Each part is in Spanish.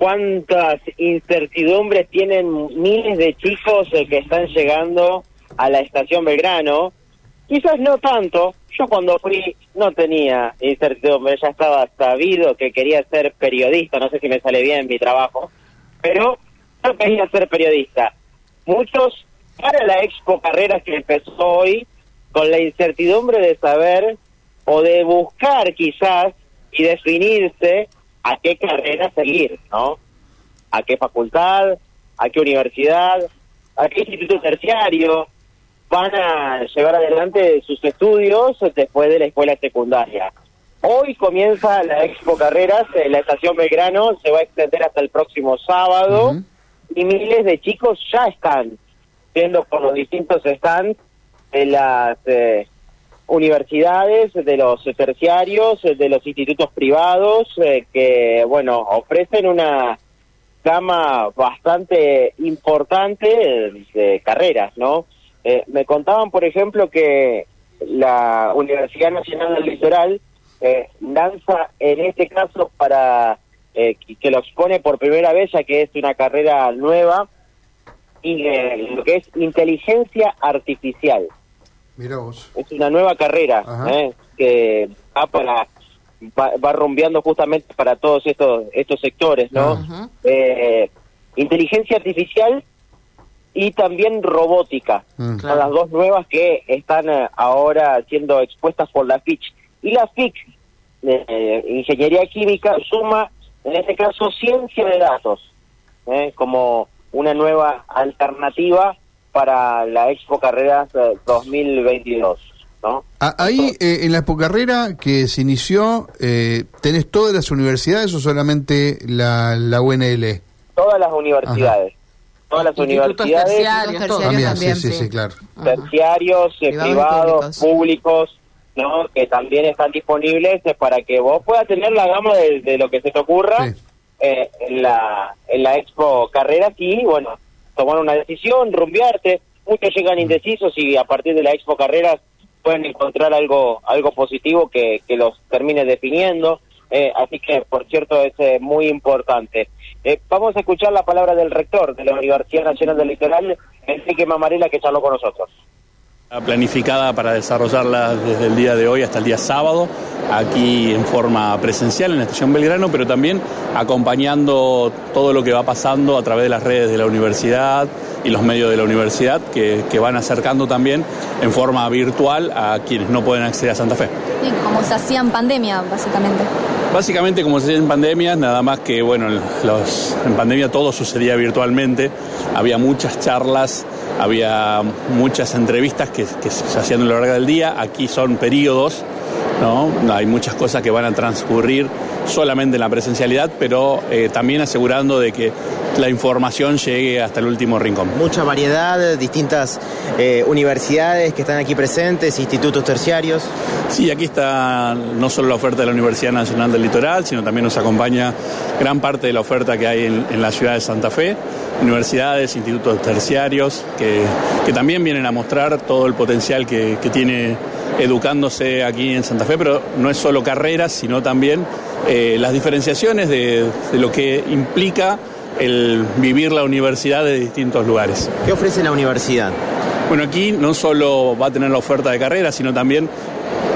cuántas incertidumbres tienen miles de chicos eh, que están llegando a la estación Belgrano. Quizás no tanto, yo cuando fui no tenía incertidumbre, ya estaba sabido que quería ser periodista, no sé si me sale bien mi trabajo, pero yo quería ser periodista. Muchos para la Expo Carreras que empezó hoy, con la incertidumbre de saber o de buscar quizás y definirse a qué carrera seguir, ¿no? A qué facultad, a qué universidad, a qué instituto terciario van a llevar adelante sus estudios después de la escuela secundaria. Hoy comienza la Expo Carreras, la estación Belgrano se va a extender hasta el próximo sábado y miles de chicos ya están viendo por los distintos stands de las eh, universidades, de los terciarios, de los institutos privados, eh, que, bueno, ofrecen una gama bastante importante de carreras, ¿no? Eh, me contaban, por ejemplo, que la Universidad Nacional del Litoral eh, lanza en este caso para que lo expone por primera vez, ya que es una carrera nueva, y lo que es inteligencia artificial. Es una nueva carrera ¿eh? que va para va, rumbeando justamente para todos estos estos sectores, ¿no? Eh, inteligencia artificial y también robótica. Mm. Son las dos nuevas que están eh, ahora siendo expuestas por la FIC. Y la FIC, Ingeniería Química, suma, en este caso, ciencia de datos, como una nueva alternativa para la Expo Carreras 2022. Eh, ¿no? Ahí, eh, en la Expo Carrera que se inició, eh, ¿tenés todas las universidades o solamente la, la UNL? Todas las universidades. Todas las universidades. Terciarios, también, sí, sí, claro. Terciarios, privados, públicos. ¿no? que también están disponibles para que vos puedas tener la gama de, lo que se te ocurra en, la, en la Expo Carreras y, bueno, tomar una decisión, rumbearte. Muchos llegan indecisos y a partir de la Expo Carreras pueden encontrar algo algo positivo que, que los termine definiendo. Eh, así que, por cierto, es eh, muy importante. Eh, vamos a escuchar la palabra del rector de la Universidad Nacional del Litoral, Enrique Mamarela, que charló con nosotros planificada para desarrollarla desde el día de hoy hasta el día sábado, aquí en forma presencial en la estación Belgrano, pero también acompañando todo lo que va pasando a través de las redes de la universidad y los medios de la universidad que, van acercando también en forma virtual a quienes no pueden acceder a Santa Fe. Como se hacía en pandemia, básicamente. Básicamente como se hacía en pandemia, nada más que, bueno, los, en pandemia todo sucedía virtualmente, había muchas charlas, había muchas entrevistas que, que se hacían a lo largo del día, aquí son periodos, ¿no? Hay muchas cosas que van a transcurrir solamente en la presencialidad, pero eh, también asegurando de que la información llegue hasta el último rincón. Mucha variedad, distintas eh, universidades que están aquí presentes, institutos terciarios. Sí, aquí está no solo la oferta de la Universidad Nacional del Litoral, sino también nos acompaña gran parte de la oferta que hay en, la ciudad de Santa Fe, universidades, institutos terciarios, que, también vienen a mostrar todo el potencial que, que tiene educándose aquí en Santa Fe, pero no es solo carreras, sino también eh, las diferenciaciones de, lo que implica el vivir la universidad de distintos lugares. ¿Qué ofrece la universidad? Bueno, aquí no solo va a tener la oferta de carrera, sino también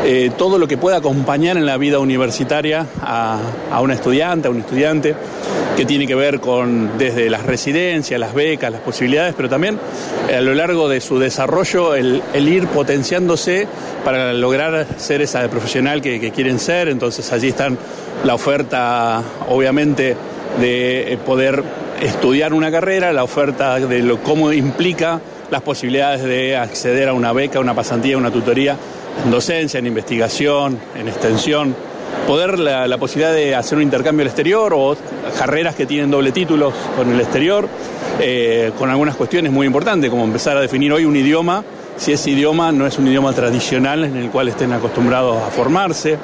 eh, todo lo que pueda acompañar en la vida universitaria a, un estudiante, a un estudiante, que tiene que ver con desde las residencias, las becas, las posibilidades, pero también eh, a lo largo de su desarrollo el, ir potenciándose para lograr ser esa profesional que, que quieren ser. Entonces allí están la oferta, obviamente, de eh, poder estudiar una carrera, la oferta de lo, cómo implica las posibilidades de acceder a una beca, una pasantía, una tutoría en docencia, en investigación, en extensión, poder la, posibilidad de hacer un intercambio al exterior o carreras que tienen doble títulos con el exterior, eh, con algunas cuestiones muy importantes, como empezar a definir hoy un idioma si ese idioma no es un idioma tradicional en el cual estén acostumbrados a formarse,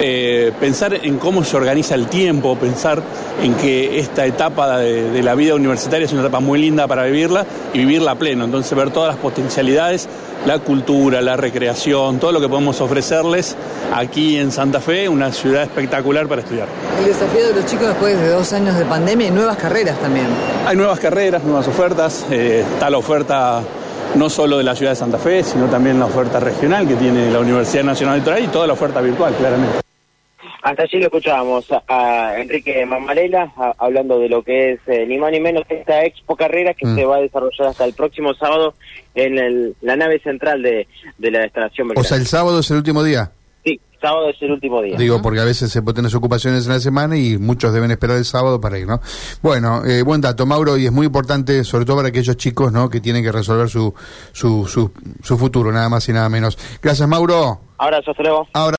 eh, pensar en cómo se organiza el tiempo, pensar en que esta etapa de, la vida universitaria es una etapa muy linda para vivirla y vivirla pleno, entonces ver todas las potencialidades, la cultura, la recreación, todo lo que podemos ofrecerles aquí en Santa Fe, una ciudad espectacular para estudiar. El desafío de los chicos después de dos años de pandemia y nuevas carreras también. Hay nuevas carreras, nuevas ofertas, eh, está la oferta no solo de la ciudad de Santa Fe, sino también la oferta regional que tiene la Universidad Nacional Electoral y toda la oferta virtual, claramente. Hasta allí lo escuchábamos a Enrique Mamarela hablando de lo que es eh, ni más ni menos esta Expo Carrera que mm. se va a desarrollar hasta el próximo sábado en la nave central de, la estación. O sea, el sábado es el último día. Sábado es el último día. Digo, porque a veces se tener ocupaciones en la semana y muchos deben esperar el sábado para ir, ¿no? Bueno, eh, buen dato, Mauro, y es muy importante, sobre todo para aquellos chicos, ¿no? Que tienen que resolver su, su, su, su futuro, nada más y nada menos. Gracias, Mauro. Abrazo, hasta luego. Ahora